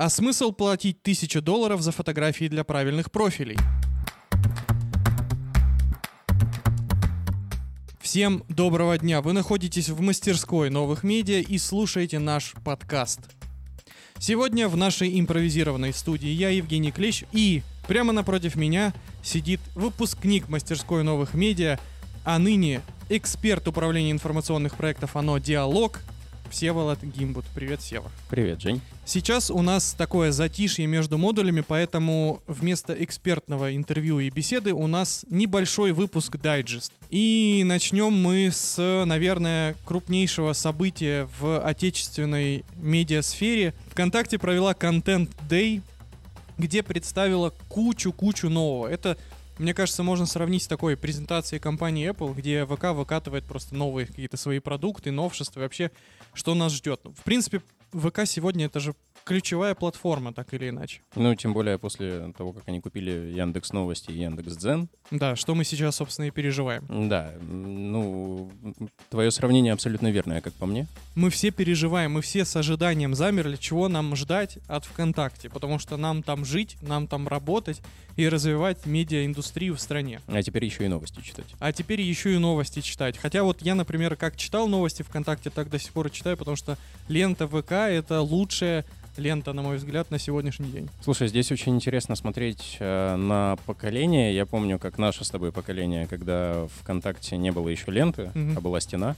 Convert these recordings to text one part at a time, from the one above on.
А смысл платить тысячу долларов за фотографии для правильных профилей? Всем доброго дня! Вы находитесь в мастерской новых медиа и слушаете наш подкаст. Сегодня в нашей импровизированной студии я, Евгений Клещ, и прямо напротив меня сидит выпускник мастерской новых медиа, а ныне эксперт управления информационных проектов «Оно Диалог» Всеволод Гимбут. Привет, Сева. Привет, Жень. Сейчас у нас такое затишье между модулями, поэтому вместо экспертного интервью и беседы у нас небольшой выпуск дайджест. И начнем мы с, наверное, крупнейшего события в отечественной медиасфере. ВКонтакте провела контент Day, где представила кучу-кучу нового. Это мне кажется, можно сравнить с такой презентацией компании Apple, где ВК выкатывает просто новые какие-то свои продукты, новшества, и вообще, что нас ждет. В принципе, ВК сегодня это же ключевая платформа, так или иначе. Ну, тем более после того, как они купили Яндекс Новости и Яндекс Дзен. Да, что мы сейчас, собственно, и переживаем. Да, ну, твое сравнение абсолютно верное, как по мне. Мы все переживаем, мы все с ожиданием замерли, чего нам ждать от ВКонтакте, потому что нам там жить, нам там работать и развивать медиаиндустрию в стране. А теперь еще и новости читать. А теперь еще и новости читать. Хотя вот я, например, как читал новости ВКонтакте, так до сих пор и читаю, потому что лента ВК — это лучшая лента, на мой взгляд, на сегодняшний день. Слушай, здесь очень интересно смотреть э, на поколение. Я помню, как наше с тобой поколение, когда ВКонтакте не было еще ленты, mm-hmm. а была стена.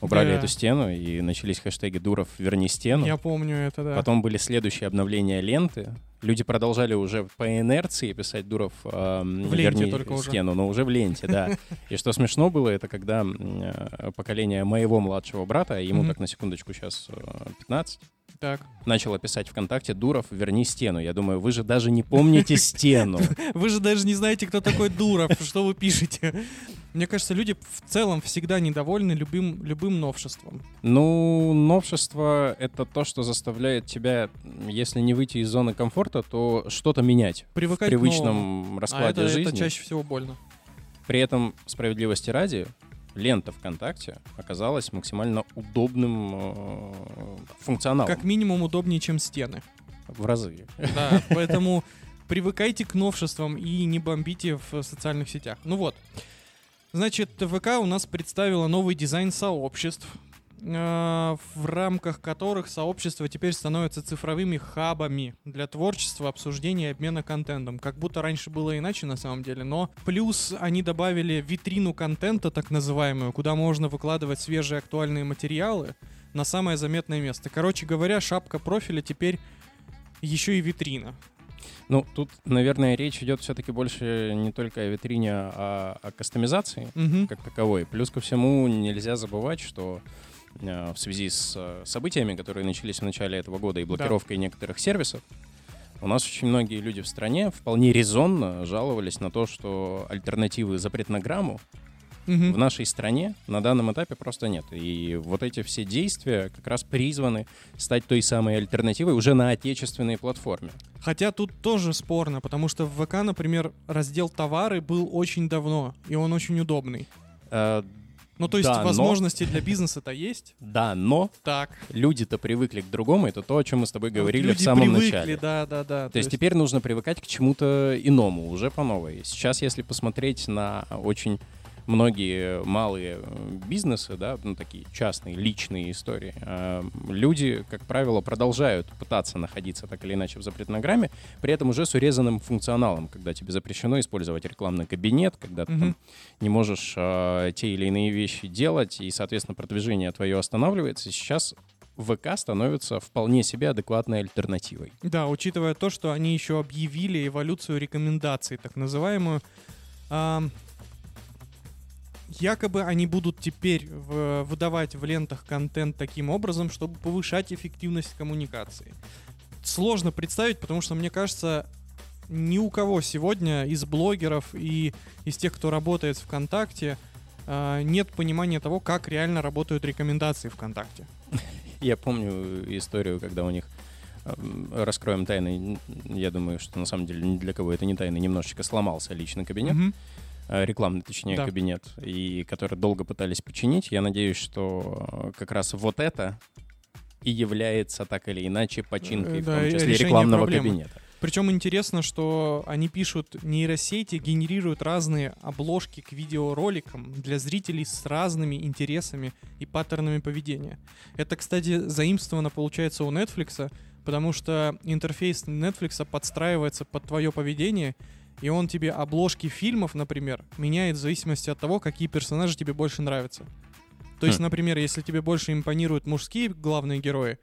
Убрали yeah. эту стену, и начались хэштеги «Дуров, верни стену». Я помню это, да. Потом были следующие обновления ленты. Люди продолжали уже по инерции писать «Дуров, э, в верни только стену», уже. но уже в ленте, да. И что смешно было, это когда э, поколение моего младшего брата, ему так на секундочку сейчас 15, так. Начала писать ВКонтакте «Дуров, верни стену». Я думаю, вы же даже не помните стену. Вы же даже не знаете, кто такой Дуров, что вы пишете. Мне кажется, люди в целом всегда недовольны любым, любым новшеством. Ну, новшество — это то, что заставляет тебя, если не выйти из зоны комфорта, то что-то менять Привыкать в привычном а раскладе а это, жизни. это чаще всего больно. При этом, справедливости ради, лента ВКонтакте оказалась максимально удобным э, функционалом. Как минимум удобнее, чем стены. В разы. Да, поэтому привыкайте к новшествам и не бомбите в социальных сетях. Ну вот. Значит, ВК у нас представила новый дизайн сообществ. Э, в рамках которых сообщества теперь становятся цифровыми хабами для творчества, обсуждения и обмена контентом. Как будто раньше было иначе на самом деле, но плюс они добавили витрину контента, так называемую, куда можно выкладывать свежие актуальные материалы на самое заметное место. Короче говоря, шапка профиля теперь еще и витрина. Ну, тут, наверное, речь идет все-таки больше не только о витрине, а о кастомизации угу. как таковой. Плюс ко всему нельзя забывать, что в связи с э, событиями, которые начались в начале этого года и блокировкой да. некоторых сервисов, у нас очень многие люди в стране вполне резонно жаловались на то, что альтернативы запретнограмму угу. в нашей стране на данном этапе просто нет. И вот эти все действия как раз призваны стать той самой альтернативой уже на отечественной платформе. Хотя тут тоже спорно, потому что в ВК, например, раздел товары был очень давно, и он очень удобный. Э, ну, то есть да, возможности но... для бизнеса-то есть? Да, но так. люди-то привыкли к другому. Это то, о чем мы с тобой говорили люди в самом привыкли, начале. да, да, да. То, то есть, есть теперь нужно привыкать к чему-то иному, уже по новой. Сейчас, если посмотреть на очень многие малые э, бизнесы, да, ну, такие частные, личные истории, э, люди, как правило, продолжают пытаться находиться так или иначе в запретнограмме, при этом уже с урезанным функционалом, когда тебе запрещено использовать рекламный кабинет, когда ты mm-hmm. там не можешь э, те или иные вещи делать, и, соответственно, продвижение твое останавливается. Сейчас ВК становится вполне себе адекватной альтернативой. Да, учитывая то, что они еще объявили эволюцию рекомендаций, так называемую. Якобы они будут теперь в, выдавать в лентах контент таким образом, чтобы повышать эффективность коммуникации. Сложно представить, потому что, мне кажется, ни у кого сегодня из блогеров и из тех, кто работает ВКонтакте, а, нет понимания того, как реально работают рекомендации ВКонтакте. Я помню историю, когда у них раскроем тайны. Я думаю, что на самом деле ни для кого это не тайна. Немножечко сломался личный кабинет. Mm-hmm. Э, рекламный, точнее, да. кабинет, и который долго пытались починить. Я надеюсь, что э, как раз вот это и является так или иначе починкой, Э, в да, том и числе рекламного проблемы. кабинета. Причем интересно, что они пишут, нейросети генерируют разные обложки к видеороликам для зрителей с разными интересами и паттернами поведения. Это, кстати, заимствовано, получается, у Netflix, потому что интерфейс Netflix подстраивается под твое поведение, и он тебе обложки фильмов, например, меняет в зависимости от того, какие персонажи тебе больше нравятся. То есть, Хм. например, если тебе больше импонируют мужские главные герои,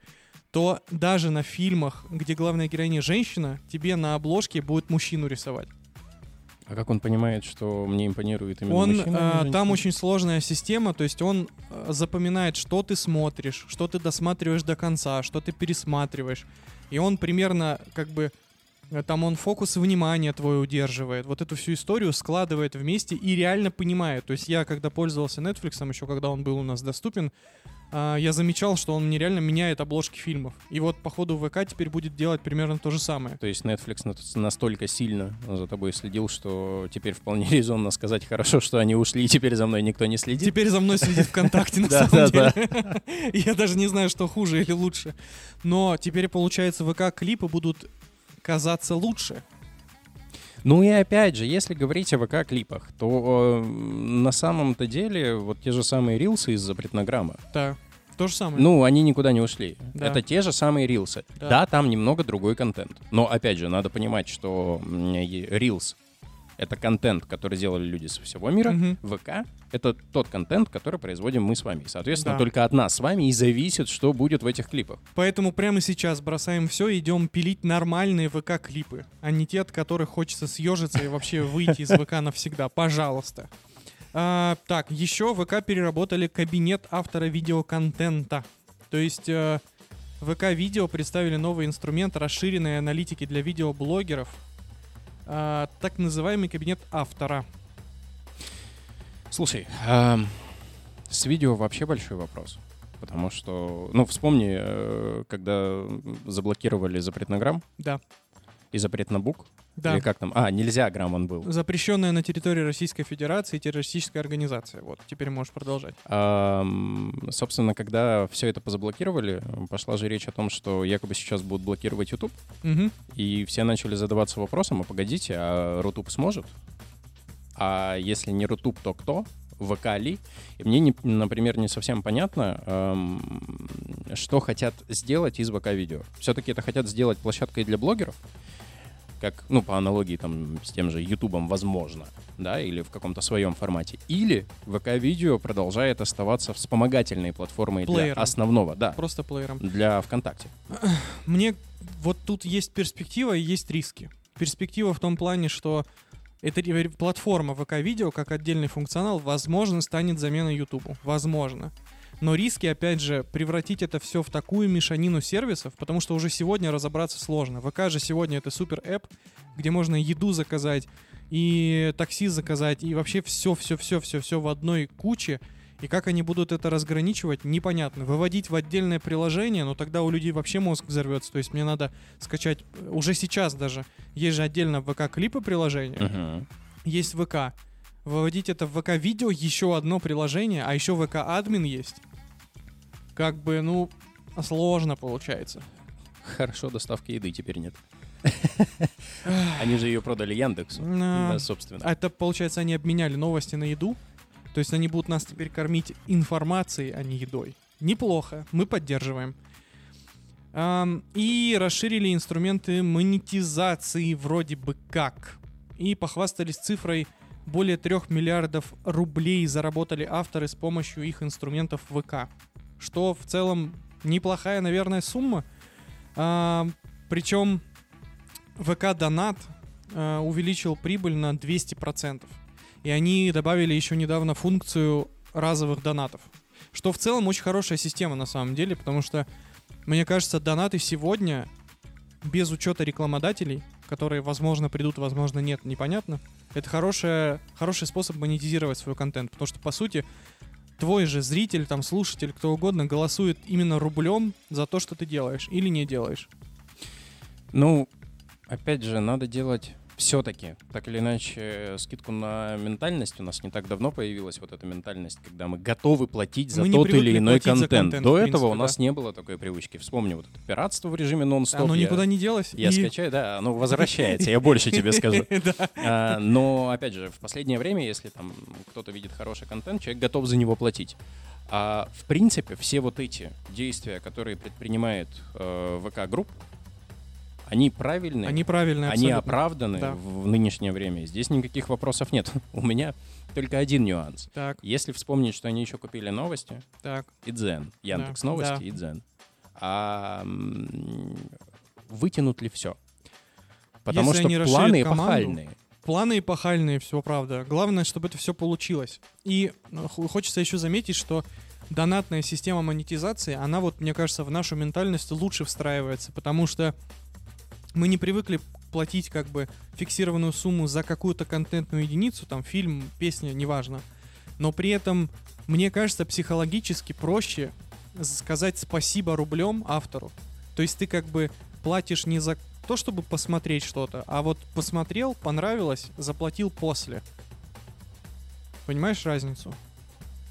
то даже на фильмах, где главная героиня женщина, тебе на обложке будет мужчину рисовать. А как он понимает, что мне импонирует именно Он, мужчина, э, там очень сложная система, то есть он э, запоминает, что ты смотришь, что ты досматриваешь до конца, что ты пересматриваешь. И он примерно как бы там он фокус внимания твой удерживает, вот эту всю историю складывает вместе и реально понимает. То есть я, когда пользовался Netflix, еще когда он был у нас доступен, а, я замечал, что он мне реально меняет обложки фильмов. И вот, походу, ВК теперь будет делать примерно то же самое. То есть Netflix на- настолько сильно за тобой следил, что теперь вполне резонно сказать хорошо, что они ушли, и теперь за мной никто не следит. Теперь за мной следит ВКонтакте, на самом деле. Я даже не знаю, что хуже или лучше. Но теперь, получается, ВК-клипы будут казаться лучше. Ну и опять же, если говорить о ВК-клипах, то э, на самом-то деле вот те же самые рилсы из запретнограмма, Да, то же самое. ну, они никуда не ушли. Да. Это те же самые рилсы. Да. Да. там немного другой контент. Но опять же, надо понимать, что рилс — это контент, который делали люди со всего мира. Мгм. ВК — это тот контент, который производим мы с вами. И, соответственно, Да. только от нас с вами и зависит, что будет в этих клипах. Поэтому прямо сейчас бросаем все и идем пилить нормальные ВК-клипы, а не те, от которых хочется съежиться и вообще выйти из ВК навсегда. Пожалуйста. А, так, еще ВК переработали кабинет автора видеоконтента. То есть э, ВК-видео представили новый инструмент расширенной аналитики для видеоблогеров, а, так называемый кабинет автора. Слушай, ам, с видео вообще большой вопрос. Потому что, ну, вспомни, э, когда заблокировали запретнограмм Да, и запрет на бук. Да. Или как там? А, нельзя грамм он был. Запрещенная на территории Российской Федерации террористическая организация. Вот, теперь можешь продолжать. Ам, собственно, когда все это позаблокировали, пошла же речь о том, что якобы сейчас будут блокировать YouTube, Мгм. и все начали задаваться вопросом, а погодите, а Рутуб сможет? А если не Рутуб, то кто? ВК ли? И мне, не- например, не совсем понятно, эм, что хотят сделать из ВК-видео. Все-таки это хотят сделать площадкой для блогеров, как, ну, по аналогии там с тем же Ютубом, возможно, да, или в каком-то своем формате. Или ВК-видео продолжает оставаться вспомогательной платформой для Плеером. основного, да, Просто плеером. для ВКонтакте. Мне вот тут есть перспектива и есть риски. Перспектива в том плане, что эта платформа ВК-видео как отдельный функционал, возможно, станет заменой Ютубу. Возможно. Но риски, опять же, превратить это все в такую мешанину сервисов, потому что уже сегодня разобраться сложно. ВК же сегодня это супер эп, где можно еду заказать, и такси заказать, и вообще все, все, все, все, все в одной куче. И как они будут это разграничивать, непонятно. Выводить в отдельное приложение, но тогда у людей вообще мозг взорвется. То есть мне надо скачать уже сейчас даже. Есть же отдельно ВК клипы приложение, Мгм. есть ВК. Выводить это в ВК видео еще одно приложение, а еще ВК админ есть. Как бы, ну, сложно получается. Хорошо, доставки еды теперь нет. Они же ее продали Яндексу. Собственно. А это, получается, они обменяли новости на еду. То есть они будут нас теперь кормить информацией, а не едой. Неплохо, мы поддерживаем. И расширили инструменты монетизации вроде бы как. И похвастались цифрой более 3 миллиардов рублей заработали авторы с помощью их инструментов ВК. Что в целом неплохая, наверное, сумма. Ам, причем ВК Донат э, увеличил прибыль на 200%. И они добавили еще недавно функцию разовых донатов. Что в целом очень хорошая система на самом деле, потому что, мне кажется, донаты сегодня, без учета рекламодателей, которые, возможно, придут, возможно, нет, непонятно, это хорошая, хороший способ монетизировать свой контент. Потому что, по сути, твой же зритель, там, слушатель, кто угодно, голосует именно рублем за то, что ты делаешь или не делаешь. Ну, опять же, надо делать все-таки, так или иначе, скидку на ментальность у нас не так давно появилась вот эта ментальность, когда мы готовы платить за Мы тот или иной контент. контент, До в этого у принципе, нас да. не было такой привычки. Вспомни вот это пиратство в режиме нон-стоп. Оно Я- никуда не делось. Я и- скачаю, да, оно возвращается, я больше тебе скажу. А, Но, опять же, в последнее время, если там кто-то видит хороший контент, человек готов за него платить. А в принципе, все вот эти действия, которые предпринимает э, ВК-групп, они правильные, Они правильные, они абсолютно. оправданы Да. в, нынешнее время. Здесь никаких вопросов нет. У меня только один нюанс. Так, Если вспомнить, что они еще купили новости, так. и Дзен, Яндекс Да, новости да. и Дзен, а вытянут ли все? Потому Если что планы команду, эпохальные. Планы эпохальные, все правда. Главное, чтобы это все получилось. И ну, хо- хочется еще заметить, что донатная система монетизации, она вот, мне кажется, в нашу ментальность лучше встраивается, потому что мы не привыкли платить как бы фиксированную сумму за какую-то контентную единицу, там фильм, песня, неважно. Но при этом, мне кажется, психологически проще сказать спасибо рублем автору. То есть ты как бы платишь не за то, чтобы посмотреть что-то, а вот посмотрел, понравилось, заплатил после. Понимаешь разницу?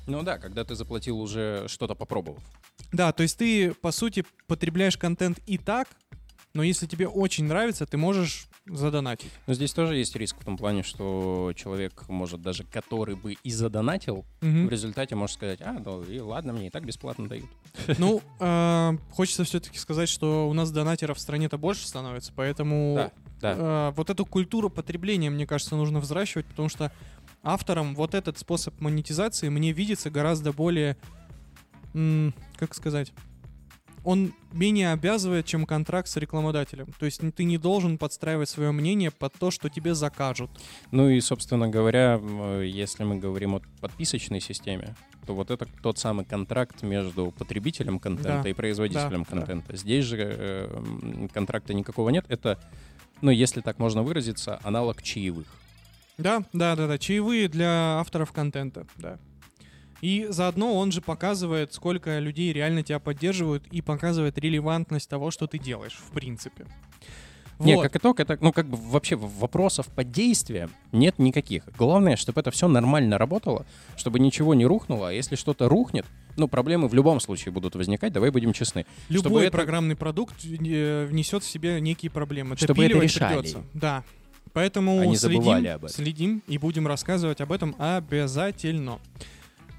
Ну да, когда ты заплатил уже что-то попробовав. Да, то есть ты, по сути, потребляешь контент и так, но если тебе очень нравится, ты можешь задонатить. Но здесь тоже есть риск в том плане, что человек может даже, который бы и задонатил, в Мгм. результате может сказать, а, ну и ладно, мне и так бесплатно дают. Ну, э, хочется все-таки сказать, что у нас донатеров в стране-то больше становится, поэтому Да, да. э, вот эту культуру потребления, мне кажется, нужно взращивать, потому что авторам вот этот способ монетизации мне видится гораздо более, как сказать, он менее обязывает, чем контракт с рекламодателем. То есть ты не должен подстраивать свое мнение под то, что тебе закажут. Ну и, собственно говоря, если мы говорим о подписочной системе, то вот это тот самый контракт между потребителем контента Да, и производителем да, да. контента. Здесь же э, контракта никакого нет. Это, ну, если так можно выразиться, аналог чаевых. Да, да, да, да. Чаевые для авторов контента, да. И заодно он же показывает, сколько людей реально тебя поддерживают и показывает релевантность того, что ты делаешь, в принципе. Не, Вот. как итог, это, ну, как бы вообще вопросов по действиям нет никаких. Главное, чтобы это все нормально работало, чтобы ничего не рухнуло, а если что-то рухнет, ну, проблемы в любом случае будут возникать, давай будем честны. чтобы Любой это- программный продукт э, внесет в себе некие проблемы. Чтобы это решали. придется. Да. Поэтому Они следим, об этом. следим и будем рассказывать об этом обязательно.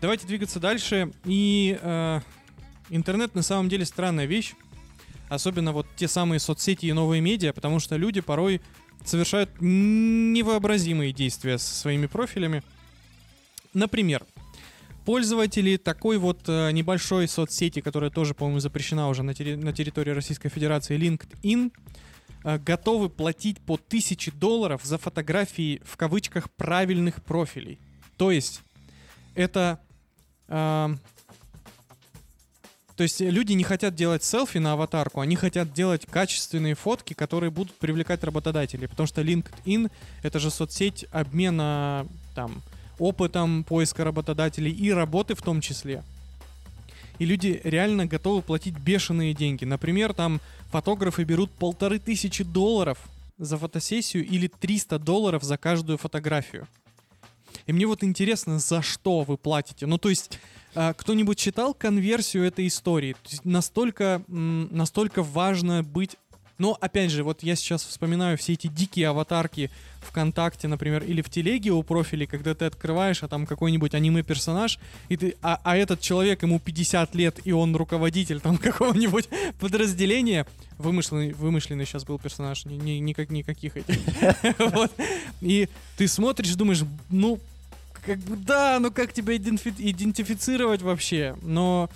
Давайте двигаться дальше. И э, интернет на самом деле странная вещь. Особенно вот те самые соцсети и новые медиа, потому что люди порой совершают невообразимые действия со своими профилями. Например, пользователи такой вот э, небольшой соцсети, которая тоже, по-моему, запрещена уже на, терри- на территории Российской Федерации, LinkedIn, э, готовы платить по 1000 долларов за фотографии в кавычках правильных профилей. То есть это... то есть люди не хотят делать селфи на аватарку, они хотят делать качественные фотки, которые будут привлекать работодателей. Потому что LinkedIn — это же соцсеть обмена там опытом поиска работодателей и работы в том числе. И люди реально готовы платить бешеные деньги. Например, там фотографы берут полторы тысячи долларов за фотосессию или 300 долларов за каждую фотографию. И мне вот интересно, за что вы платите. Ну, то есть, а, кто-нибудь читал конверсию этой истории? То есть настолько, настолько важно быть... Но, опять же, вот я сейчас вспоминаю все эти дикие аватарки ВКонтакте, например, или в Телеге у профилей, когда ты открываешь, а там какой-нибудь аниме-персонаж, и ты, а, а этот человек, ему 50 лет, и он руководитель там какого-нибудь подразделения, вымышленный, вымышленный сейчас был персонаж, ни, ни- никак, никаких этих. И ты смотришь, думаешь, ну, как бы да, ну как тебя идентифи- идентифицировать вообще? Но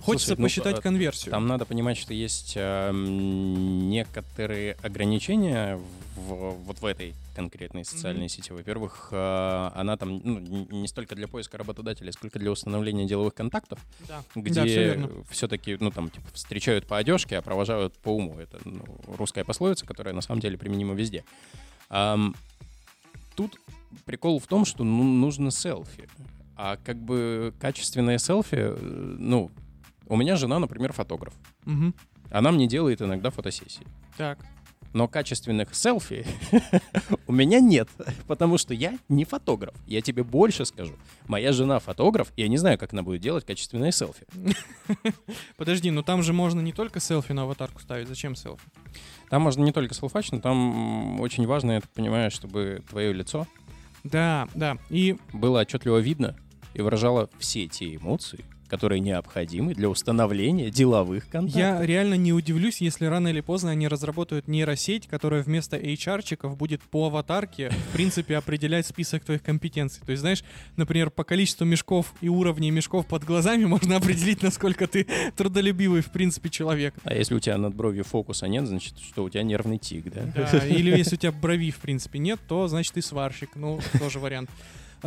хочется Слушай, ну, посчитать а, конверсию. Там надо понимать, что есть эм, некоторые ограничения в, вот в этой конкретной социальной сети. Во-первых, э, она там ну, не столько для поиска работодателя, сколько для установления деловых контактов, Да, где да, все-таки, ну там, типа, встречают по одежке, а провожают по уму. Это ну, русская пословица, которая на самом деле применима везде. Ам, тут прикол в том, что ну, нужно селфи. А как бы качественное селфи, э, ну, у меня жена, например, фотограф. Мгм. Она мне делает иногда фотосессии. Так. Но качественных селфи у меня нет, потому что я не фотограф. Я тебе больше скажу. Моя жена фотограф, и я не знаю, как она будет делать качественные селфи. Подожди, ну там же можно не только селфи на аватарку ставить. Зачем селфи? Там можно не только селфач, но там очень важно, я так понимаю, чтобы твое лицо Да, да. И было отчетливо видно и выражало все те эмоции, которые необходимы для установления деловых контактов. я реально не удивлюсь, если рано или поздно они разработают нейросеть, которая вместо HR-чиков будет по аватарке, в принципе, определять список твоих компетенций. То есть, знаешь, например, по количеству мешков и уровней мешков под глазами можно определить, насколько ты трудолюбивый, в принципе, человек. А если у тебя над бровью фокуса нет, значит, что у тебя нервный тик, да? Да, или если у тебя брови, в принципе, нет, то, значит, ты сварщик. Ну, тоже вариант.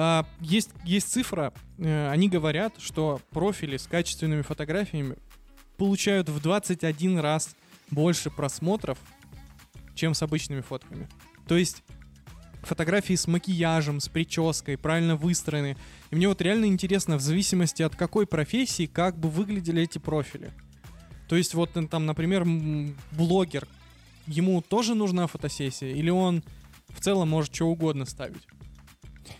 А, есть, есть цифра, э, они говорят, что профили с качественными фотографиями получают в 21 раз больше просмотров, чем с обычными фотками. То есть фотографии с макияжем, с прической, правильно выстроены. И мне вот реально интересно, в зависимости от какой профессии, как бы выглядели эти профили. То есть вот э, там, например, блогер, ему тоже нужна фотосессия, или он в целом может что угодно ставить?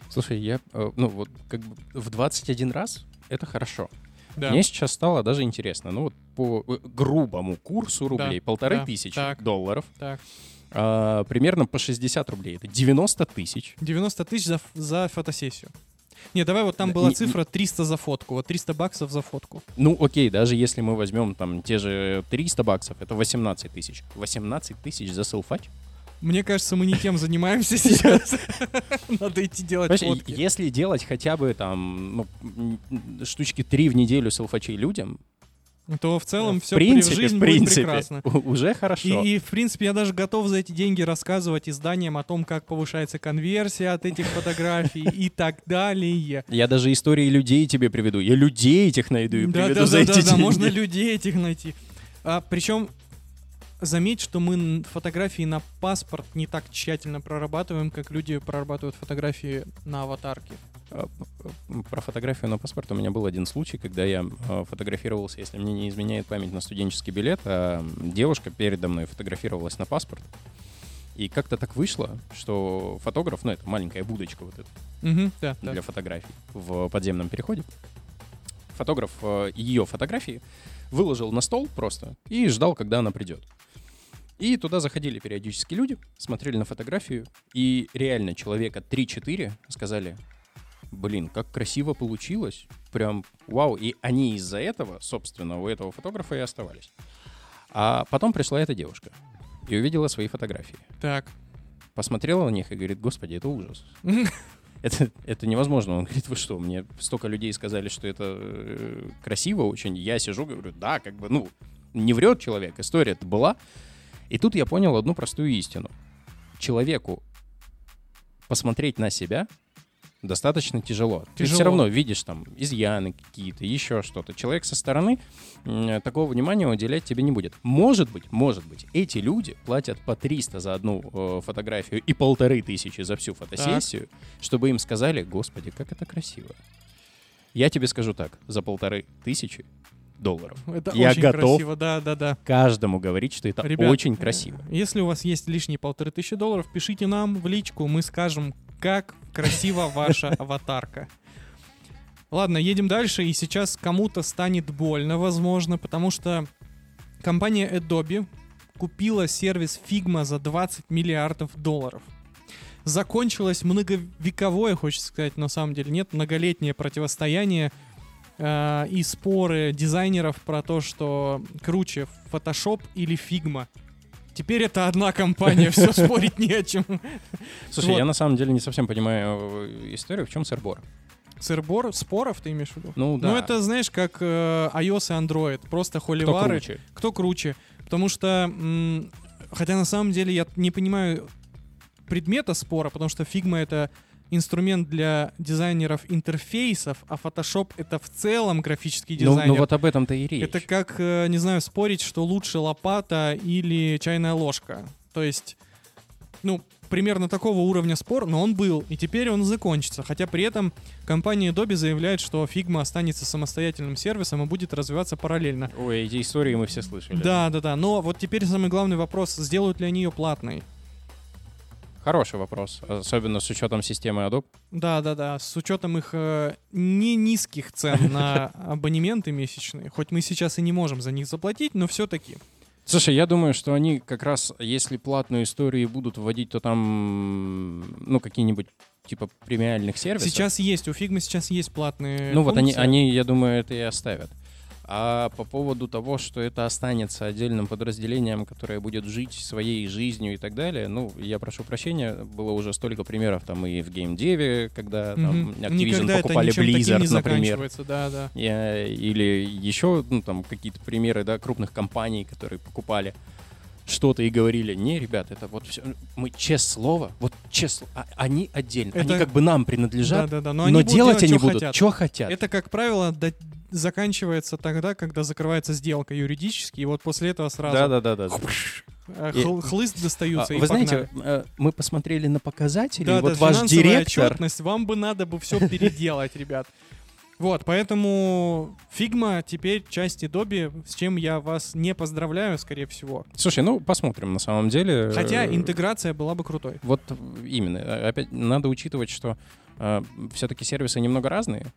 Слушай, я, э, ну вот, как бы в 21 раз это хорошо. Да. Мне сейчас стало даже интересно. Ну вот по э, грубому курсу рублей, полторы да, тысячи так. долларов, Так. а, примерно по 60 рублей. Это 90 тысяч. 90 тысяч за, за фотосессию. Не, давай вот там Да, была не- цифра 300 за фотку. Вот 300 баксов за фотку. Ну окей, даже если мы возьмем там те же 300 баксов, это 18 тысяч. 18 тысяч за селфач? Мне кажется, мы не тем занимаемся сейчас. Надо идти делать фотки. если делать хотя бы там ну, штучки 3 в неделю селфачей людям, То в целом в все принципе, жизнь в будет принципе, прекрасно. уже хорошо. И, и, в принципе, я даже готов за эти деньги рассказывать изданиям о том, как повышается конверсия от этих фотографий и так далее. Я даже истории людей тебе приведу. Я людей этих найду и приведу за эти да, да, деньги. можно людей этих найти. А, причем, заметь, что мы фотографии на паспорт не так тщательно прорабатываем, как люди прорабатывают фотографии на аватарке. А, Про фотографию на паспорт у меня был один случай, когда я э, фотографировался, если мне не изменяет память, на студенческий билет, а девушка передо мной фотографировалась на паспорт. И как-то так вышло, что фотограф, ну это маленькая будочка вот эта Мгм, да, да. для фотографий в подземном переходе, фотограф э, ее фотографии выложил на стол просто и ждал, когда она придет. И туда заходили периодически люди, смотрели на фотографию, и реально человека 3-4 сказали, блин, как красиво получилось, прям вау. И они из-за этого, собственно, у этого фотографа и оставались. А потом пришла эта девушка и увидела свои фотографии. Так. Посмотрела на них и говорит, господи, это ужас. Это, это невозможно. Он говорит, вы что, мне столько людей сказали, что это э, красиво очень. Я сижу, говорю, да, как бы, ну, не врет человек, история-то была. И тут я понял одну простую истину. Человеку посмотреть на себя достаточно тяжело. Ты Тяжело. все равно видишь там изъяны какие-то, еще что-то. Человек со стороны такого внимания уделять тебе не будет. Может быть, может быть, эти люди платят по 300 за одну э, фотографию и полторы тысячи за всю фотосессию, чтобы им сказали, господи, как это красиво. Я тебе скажу так, за полторы тысячи долларов Это Я очень готов. красиво, да, да, да. каждому говорить, что это Ребят, очень красиво. Если у вас есть лишние полторы тысячи долларов, пишите нам в личку, мы скажем, как красива ваша аватарка. Ладно, едем дальше, и сейчас кому-то станет больно, возможно, потому что компания Adobe купила сервис Figma за 20 миллиардов долларов. Закончилось многовековое, хочется сказать, на самом деле нет, многолетнее противостояние э, и споры дизайнеров про то, что круче Photoshop или Figma. Теперь это одна компания, все спорить не о чем. Слушай, я на самом деле не совсем понимаю э, историю, в чем сырбор. Сырбор, споров ты имеешь в виду? Ну да. Ну это, знаешь, как э, iOS и Android, просто Кто холивары. круче? Кто круче? Потому что, хотя на самом деле я не понимаю предмета спора, потому что Figma это инструмент для дизайнеров интерфейсов, а Photoshop это в целом графический Ну, дизайнер. ну вот об этом-то и речь. Это как, э, не знаю, спорить, что лучше лопата или чайная ложка. То есть, ну, примерно такого уровня спор, но он был, и теперь он закончится. Хотя при этом компания Adobe заявляет, что Figma останется самостоятельным сервисом и будет развиваться параллельно. Ой, эти истории мы все слышали. Да, да, да. Но вот теперь самый главный вопрос, сделают ли они ее платной? Хороший вопрос, особенно с учетом системы Adobe. Да, да, да, с учетом их э, не низких цен на абонементы месячные, хоть мы сейчас и не можем за них заплатить, но все-таки. Слушай, я думаю, что они как раз, если платную историю будут вводить, то там, ну, какие-нибудь типа премиальных сервисов. Сейчас есть, у Figma сейчас есть платные Ну вот они, функции. они, я думаю, это и оставят. А по поводу того, что это останется отдельным подразделением, которое будет жить своей жизнью и так далее, ну, я прошу прощения, было уже столько примеров там и в геймдеве, когда там. Activision Никогда покупали Blizzard, например. да, да. Я- Или еще, ну, там, какие-то примеры, да, крупных компаний, которые покупали что-то и говорили, не, ребят, это вот все, мы честное слово, вот честно, а- они отдельно, они Это- как бы нам Да, принадлежат, да, да. Но, но, они будут делать они будут, хотят. что хотят. Это, как правило, заканчивается тогда, когда закрывается сделка юридически, и вот после этого сразу Да-да-да. э, хл- хлыст достаются А, и Вы погнали. знаете, э, мы посмотрели на показатели, Да, и вот да, ваш директор... отчетность, вам бы надо бы все переделать, ребят. Вот, поэтому Figma теперь часть Adobe, с чем я вас не поздравляю, скорее всего. Слушай, ну посмотрим на самом деле. Хотя Э, интеграция была бы крутой. Вот именно. Э, Опять надо учитывать, что все-таки сервисы немного разные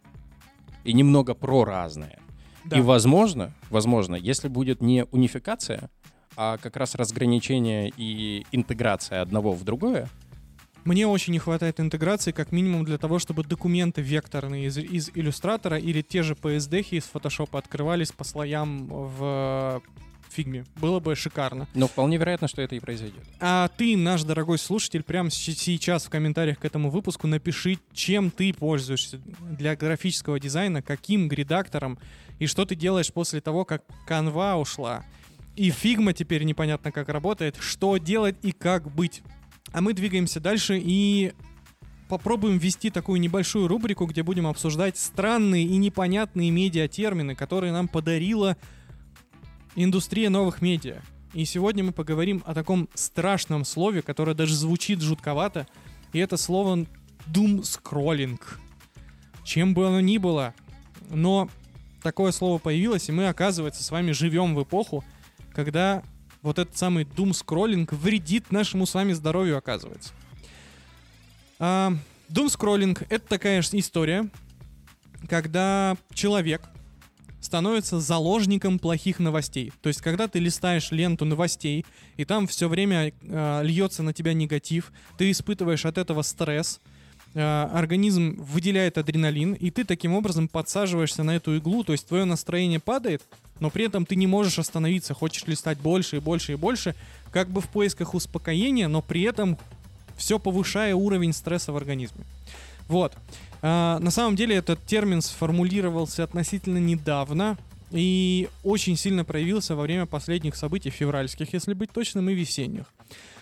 и немного про-разные. Да. И возможно, возможно, если будет не унификация, а как раз разграничение и интеграция одного в другое, Мне очень не хватает интеграции, как минимум для того, чтобы документы векторные из, из иллюстратора или те же PSD из фотошопа открывались по слоям в фигме. Было бы шикарно. но вполне вероятно, что это и произойдет. А ты, наш дорогой слушатель, прямо сейчас в комментариях к этому выпуску напиши, чем ты пользуешься для графического дизайна, каким редактором и что ты делаешь после того, как канва ушла. И фигма теперь непонятно как работает, что делать и как быть. А мы двигаемся дальше и попробуем ввести такую небольшую рубрику, где будем обсуждать странные и непонятные медиатермины, которые нам подарила индустрия новых медиа. И сегодня мы поговорим о таком страшном слове, которое даже звучит жутковато, и это слово doom scrolling. Чем бы оно ни было, но такое слово появилось, и мы, оказывается, с вами живем в эпоху, когда вот этот самый doom scrolling вредит нашему с вами здоровью, оказывается. А, doom scrolling — это такая история, когда человек становится заложником плохих новостей. То есть, когда ты листаешь ленту новостей, и там все время э, льется на тебя негатив, ты испытываешь от этого стресс, э, организм выделяет адреналин, и ты таким образом подсаживаешься на эту иглу, то есть твое настроение падает, но при этом ты не можешь остановиться, хочешь листать больше и больше и больше, как бы в поисках успокоения, но при этом все повышая уровень стресса в организме. Вот. А, на самом деле этот термин сформулировался относительно недавно и очень сильно проявился во время последних событий февральских, если быть точным, и весенних.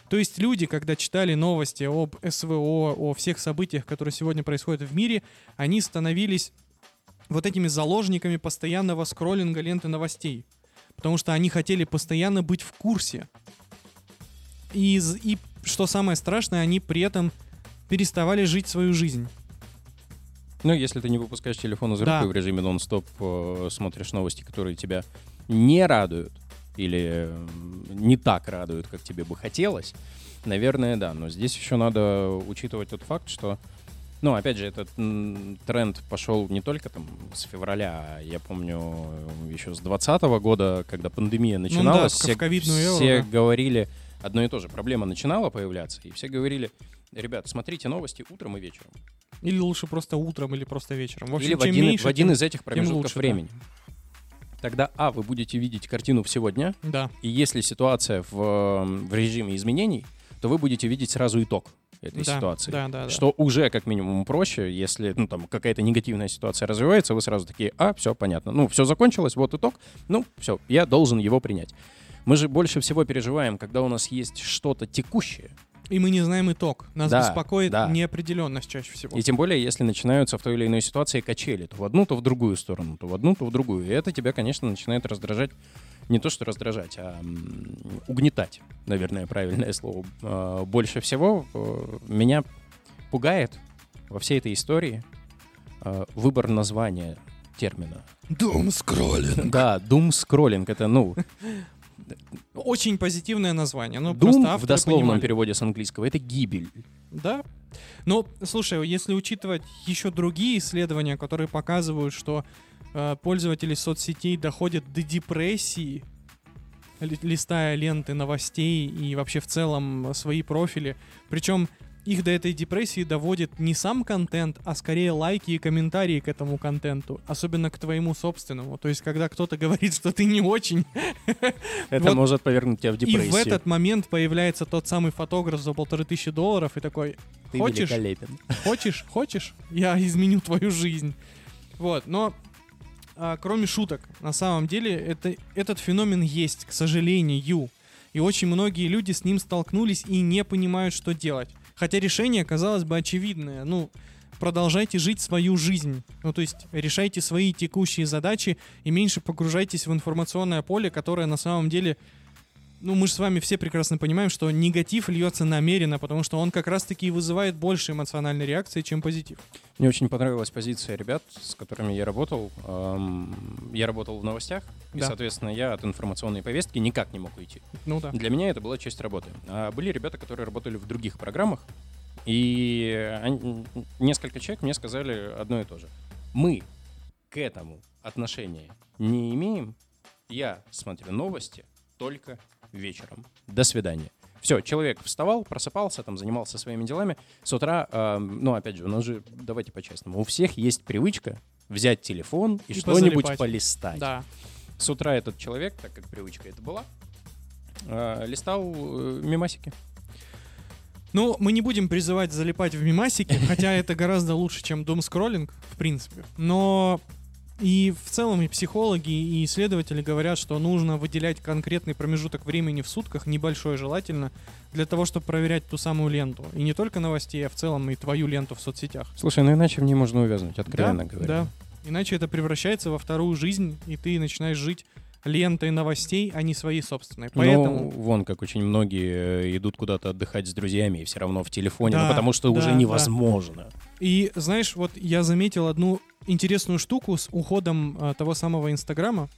То есть люди, когда читали новости об СВО, о всех событиях, которые сегодня происходят в мире, они становились вот этими заложниками постоянного скроллинга ленты новостей. Потому что они хотели постоянно быть в курсе. И, и что самое страшное, они при этом переставали жить свою жизнь. Ну, если ты не выпускаешь телефон из рук Да. и в режиме нон-стоп э, смотришь новости, которые тебя не радуют или не так радуют, как тебе бы хотелось, наверное, да. Но здесь еще надо учитывать тот факт, что, ну, опять же, этот тренд пошел не только там с февраля, а я помню э, еще с 2020 года, когда пандемия начиналась, в все, ковидную эру, все да. говорили одно и то же. Проблема начинала появляться, и все говорили, ребят, смотрите новости утром и вечером. Или лучше просто утром, или просто вечером. В общем, Или в один, меньше, в один из этих промежутков лучше, да. времени. Тогда, а, вы будете видеть картину всего дня, Да. и если ситуация в, в режиме изменений, то вы будете видеть сразу итог этой да, ситуации. Да, да, да. Что уже как минимум проще, если ну, там какая-то негативная ситуация развивается, вы сразу такие, а, все понятно, ну, все закончилось, вот итог, ну, все, я должен его принять. Мы же больше всего переживаем, когда у нас есть что-то текущее, И мы не знаем итог. Нас Да, беспокоит да. неопределенность чаще всего. И тем более, если начинаются в той или иной ситуации качели, то в одну, то в другую сторону, то в одну, то в другую. И это тебя, конечно, начинает раздражать не то что раздражать, а угнетать, наверное, правильное слово. Э, Больше всего э, меня пугает во всей этой истории э, выбор названия термина. Дум скроллинг. Да, doom scrolling это, ну, Очень позитивное название. Ну, doom в дословном понимали. переводе с английского это гибель. Да. Но, слушай, если учитывать еще другие исследования, которые показывают, что э, пользователи соцсетей доходят до депрессии, ли- листая ленты новостей и вообще в целом свои профили, причем их до этой депрессии доводит не сам контент, а скорее лайки и комментарии к этому контенту, особенно к твоему собственному. То есть, когда кто-то говорит, что ты не очень, Это Вот. может повернуть тебя в и депрессию. в этот момент появляется тот самый фотограф за полторы тысячи долларов и такой, Ты хочешь? великолепен. Хочешь, хочешь, я изменю твою жизнь. Вот, но а, кроме шуток, на самом деле это, этот феномен есть, к сожалению. И очень многие люди с ним столкнулись и не понимают, что делать. Хотя решение, казалось бы, очевидное. Ну, продолжайте жить свою жизнь. Ну, то есть решайте свои текущие задачи и меньше погружайтесь в информационное поле, которое на самом деле ну, мы же с вами все прекрасно понимаем, что негатив льется намеренно, потому что он как раз-таки и вызывает больше эмоциональной реакции, чем позитив. Мне очень понравилась позиция ребят, с которыми я работал. Я работал в новостях, и, Да. соответственно, я от информационной повестки никак не мог уйти. Ну да. Для меня это была часть работы. А были ребята, которые работали в других программах, и они- несколько человек мне сказали одно и то же. Мы к этому отношения не имеем. Я смотрю новости только вечером. До свидания. Все, человек вставал, просыпался, там занимался своими делами. С утра, эм, ну, опять же, у нас же, давайте по-честному, у всех есть привычка взять телефон и, И что-нибудь позалипать. полистать. Да. С утра этот человек, так как привычка это была, э, листал э, мемасики. Ну, мы не будем призывать залипать в мимасики, хотя это гораздо лучше, чем думскроллинг, в принципе. Но и в целом и психологи, и исследователи говорят, что нужно выделять конкретный промежуток времени в сутках, небольшой желательно, для того, чтобы проверять ту самую ленту. И не только новостей, а в целом и твою ленту в соцсетях. Слушай, ну иначе в ней можно увязнуть, откровенно да, говоря. Да. Иначе это превращается во вторую жизнь, и ты начинаешь жить лентой новостей, а не своей собственной. Поэтому... Ну, вон как очень многие э, идут куда-то отдыхать с друзьями и все равно в телефоне, ну Да, потому что да, уже да. И знаешь, вот я заметил одну интересную штуку с уходом э, того самого Инстаграма.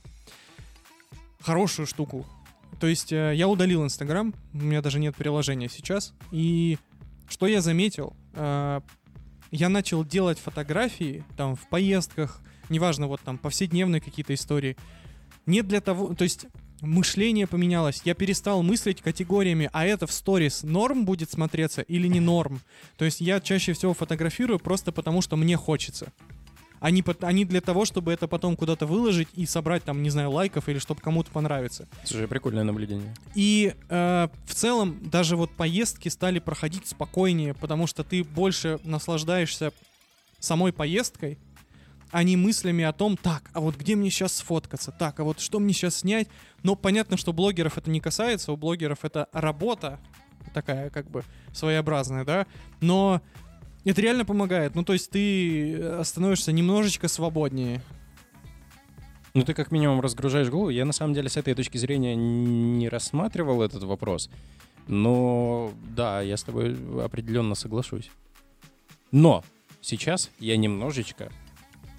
Хорошую штуку. То есть э, я удалил Инстаграм, у меня даже нет приложения сейчас. И что я заметил? Э, я начал делать фотографии там в поездках, неважно, вот там повседневные какие-то истории. Не для того, то есть мышление поменялось. Я перестал мыслить категориями, а это в сторис норм будет смотреться или не норм. То есть я чаще всего фотографирую просто потому, что мне хочется. Они, пот- они для того, чтобы это потом куда-то выложить и собрать там, не знаю, лайков или чтобы кому-то понравится. Слушай, прикольное наблюдение. И э, в целом даже вот поездки стали проходить спокойнее, потому что ты больше наслаждаешься самой поездкой, а не мыслями о том, так, а вот где мне сейчас сфоткаться, так, а вот что мне сейчас снять. Но понятно, что блогеров это не касается, у блогеров это работа такая как бы своеобразная, да, но это реально помогает. Ну, то есть ты э, становишься немножечко свободнее. Ну, ты как минимум разгружаешь голову. Я на самом деле с этой точки зрения не рассматривал этот вопрос. Но да, я с тобой определенно соглашусь. Но сейчас я немножечко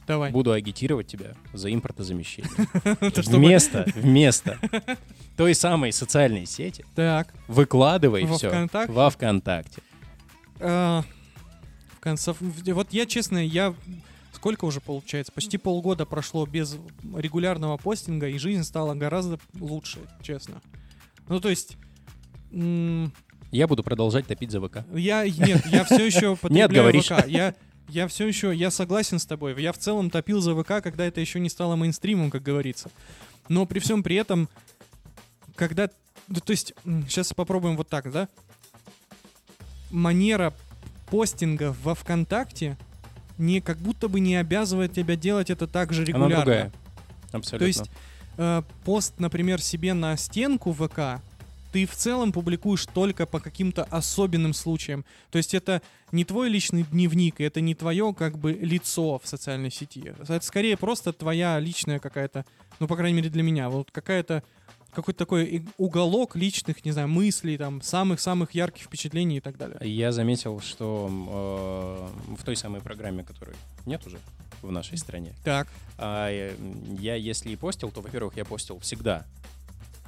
Давай. буду агитировать тебя за импортозамещение. Вместо, вместо той самой социальной сети Так. выкладывай Во все ВКонтакте? во ВКонтакте. А, в конце... Вот я, честно, я... Сколько уже получается? Почти полгода прошло без регулярного постинга, и жизнь стала гораздо лучше, честно. Ну, то есть... м, Я буду продолжать топить за ВК. Я... Нет, я все еще потребляю говоришь. ВК. Я... Я все еще, я согласен с тобой. Я в целом топил за ВК, когда это еще не стало мейнстримом, как говорится. Но при всем при этом, когда... да, то есть, сейчас попробуем вот так, да? Манера постинга во ВКонтакте не как будто бы не обязывает тебя делать это так же Она регулярно. другая. Абсолютно. То есть э, пост, например, себе на стенку ВК ты в целом публикуешь только по каким-то особенным случаям. То есть это не твой личный дневник, это не твое как бы лицо в социальной сети. Это скорее просто твоя личная какая-то, Ну, по крайней мере, для меня. Вот какая-то какой-то такой уголок личных, не знаю, мыслей, там, самых-самых ярких впечатлений и так далее. Я заметил, что э, в той самой программе, которой нет уже в нашей стране, Так, э, я если и постил, то, во-первых, я постил всегда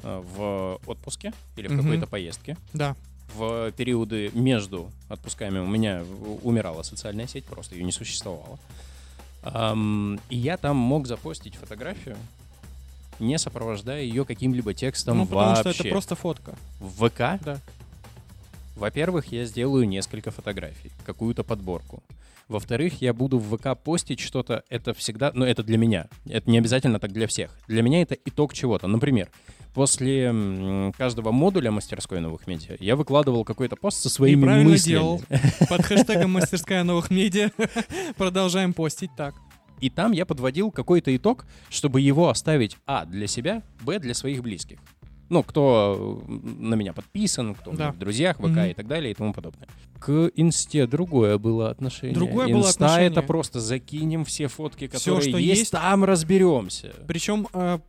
в отпуске или в Мгм. какой-то поездке. да. В периоды между отпусками у меня умирала социальная сеть, просто ее не существовало. И я там мог запостить фотографию, не сопровождая ее каким-либо текстом ну, потому вообще. что это просто фотка. В ВК, Да. во-первых, я сделаю несколько фотографий, какую-то подборку. Во-вторых, я буду в ВК постить что-то, это всегда, ну это для меня, это не обязательно так для всех. Для меня это итог чего-то. Например, после каждого модуля мастерской новых медиа я выкладывал какой-то пост со своими И правильно мыслями. делал. Под хэштегом «Мастерская новых медиа» продолжаем постить так. И там я подводил какой-то итог, чтобы его оставить, а, для себя, б, для своих близких. Ну, кто на меня подписан, кто Да. в друзьях, ВК Мгм. и так далее и тому подобное. К инсте другое было отношение. Другое было Инста отношение. это просто закинем все фотки, которые что есть, есть. там разберемся. Причем э,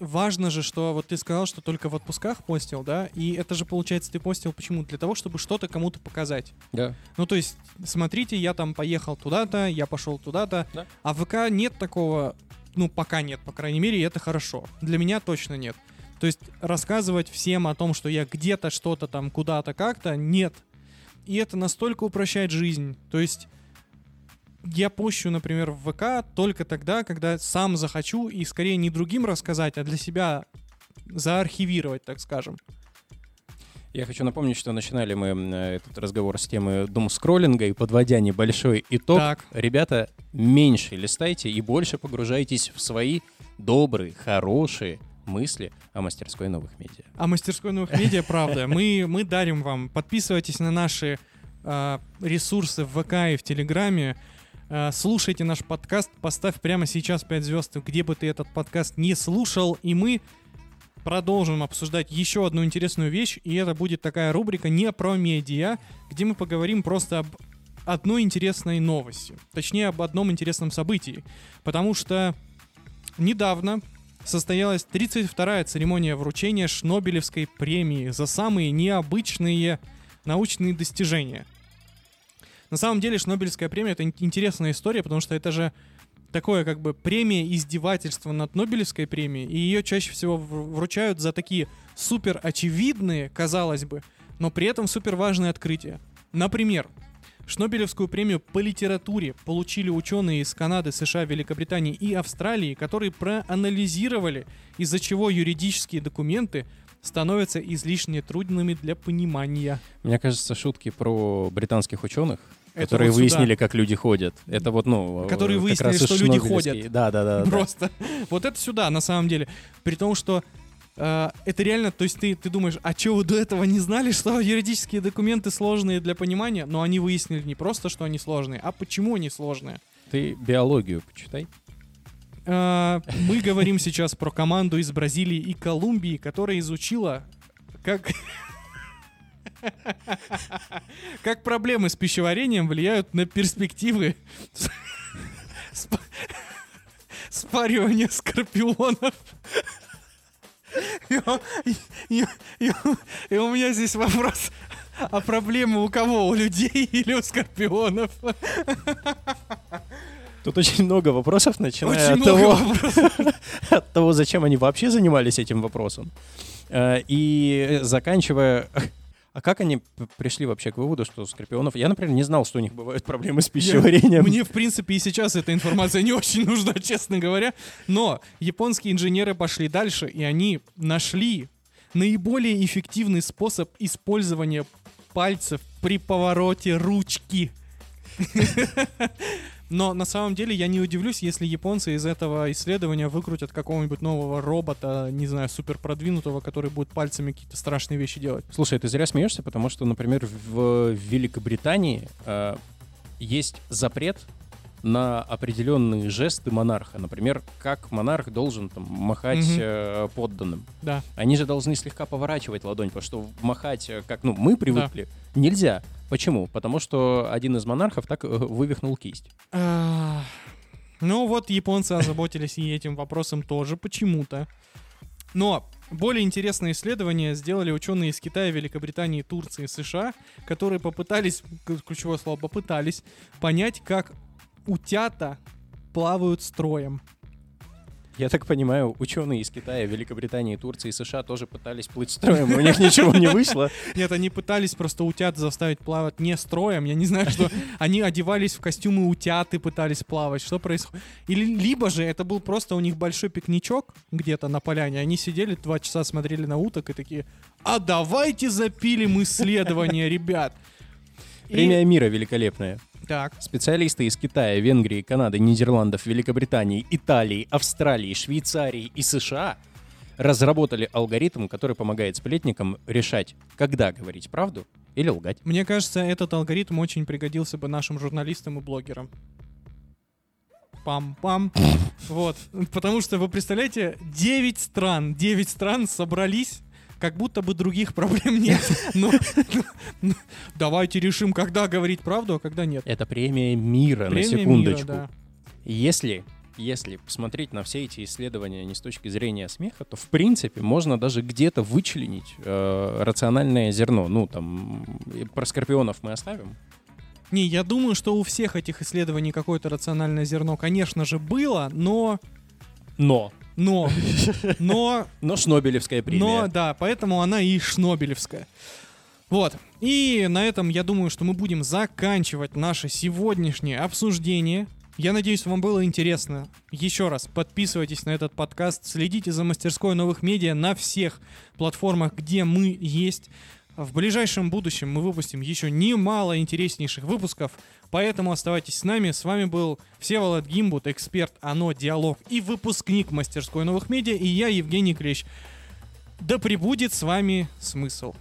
важно же, что вот ты сказал, что только в отпусках постил, да? И это же, получается, ты постил почему? Для того, чтобы что-то кому-то показать. Да. Ну, то есть, смотрите, я там поехал туда-то, я пошел туда-то. Да. А в ВК нет такого, ну, пока нет, по крайней мере, и это хорошо. Для меня точно нет. То есть, рассказывать всем о том, что я где-то что-то там, куда-то как-то, нет. И это настолько упрощает жизнь. То есть, я пощу, например, в ВК только тогда, когда сам захочу, и скорее не другим рассказать, а для себя заархивировать, так скажем. Я хочу напомнить, что начинали мы этот разговор с темы дум-скроллинга, и подводя небольшой итог, Так. ребята, меньше листайте и больше погружайтесь в свои добрые, хорошие мысли о мастерской новых медиа. А мастерской новых медиа, правда, мы, мы дарим вам. Подписывайтесь на наши а, ресурсы в ВК и в Телеграме. А, слушайте наш подкаст, поставь прямо сейчас 5 звезд, где бы ты этот подкаст не слушал, и мы продолжим обсуждать еще одну интересную вещь, и это будет такая рубрика не про медиа, где мы поговорим просто об одной интересной новости, точнее об одном интересном событии, потому что недавно состоялась 32-я церемония вручения Шнобелевской премии за самые необычные научные достижения. На самом деле Шнобелевская премия это ин- интересная история, потому что это же такое как бы премия издевательства над Нобелевской премией, и ее чаще всего вручают за такие супер очевидные, казалось бы, но при этом супер важные открытия. Например, Шнобелевскую премию по литературе получили ученые из Канады, США, Великобритании и Австралии, которые проанализировали, из-за чего юридические документы становятся излишне трудными для понимания. Мне кажется, шутки про британских ученых, Это которые вот сюда. выяснили, как люди ходят. Это вот, ну... Которые как выяснили, что люди ходят. Да, да, да. да. Просто. Вот это сюда, на самом деле. При том, что э, это реально, то есть ты, ты думаешь, а что вы до этого не знали, что юридические документы сложные для понимания? Но они выяснили не просто, что они сложные, а почему они сложные. Ты биологию почитай. Э, Мы говорим сейчас про команду из Бразилии и Колумбии, которая изучила, как... Как проблемы с пищеварением влияют на перспективы сп- спаривания скорпионов. И у меня здесь вопрос, а проблемы у кого? У людей или у скорпионов? Тут очень много вопросов, начиная Очень от, того, от того, зачем они вообще занимались этим вопросом, э, и заканчивая... А как они пришли вообще к выводу, что у скорпионов... Я, например, не знал, что у них бывают проблемы с пищеварением. Мне, в принципе, и сейчас эта информация не очень нужна, честно говоря. Но японские инженеры пошли дальше, и они нашли наиболее эффективный способ использования пальцев при повороте ручки. Но на самом деле я не удивлюсь, если японцы из этого исследования выкрутят какого-нибудь нового робота, не знаю, супер продвинутого, который будет пальцами какие-то страшные вещи делать. Слушай, ты зря смеешься, потому что, например, в Великобритании э, есть запрет на определенные жесты монарха. Например, как монарх должен там, махать Мгм. э, подданным. Да. Они же должны слегка поворачивать ладонь, потому что махать, э, как ну, мы привыкли, нельзя. Почему? Потому что один из монархов так э, вывихнул кисть. Ну вот японцы озаботились и этим вопросом тоже почему-то. Но более интересное исследование сделали ученые из Китая, Великобритании, Турции, США, которые попытались, ключевое слово, попытались понять, как утята плавают строем. Я так понимаю, ученые из Китая, Великобритании, Турции и США тоже пытались плыть строем, у них ничего не вышло. Нет, они пытались просто утят заставить плавать не строем. Я не знаю, что они одевались в костюмы утят и пытались плавать. Что происходит? Или либо же это был просто у них большой пикничок где-то на поляне. Они сидели два часа, смотрели на уток и такие, а давайте запилим исследование, ребят. Премия мира великолепная. Так. Специалисты из Китая, Венгрии, Канады, Нидерландов, Великобритании, Италии, Австралии, Швейцарии и США разработали алгоритм, который помогает сплетникам решать, когда говорить правду или лгать. Мне кажется, этот алгоритм очень пригодился бы нашим журналистам и блогерам. Пам-пам. Вот. Потому что, вы представляете, 9 стран, 9 стран собрались как будто бы других проблем нет. Но, но давайте решим, когда говорить правду, а когда нет. Это премия мира, на секундочку. Если если посмотреть на все эти исследования не с точки зрения смеха, то в принципе можно даже где-то вычленить э, рациональное зерно. Ну, там, про скорпионов мы оставим. Не, я думаю, что у всех этих исследований какое-то рациональное зерно, конечно же, было, но... Но. Но. Но. Но Шнобелевская премия. Но, да, поэтому она и Шнобелевская. Вот. И на этом я думаю, что мы будем заканчивать наше сегодняшнее обсуждение. Я надеюсь, вам было интересно. Еще раз, подписывайтесь на этот подкаст, следите за мастерской новых медиа на всех платформах, где мы есть. В ближайшем будущем мы выпустим еще немало интереснейших выпусков, поэтому оставайтесь с нами. С вами был Всеволод Гимбут, эксперт ОНО Диалог и выпускник мастерской новых медиа, и я, Евгений Клещ. Да пребудет с вами смысл.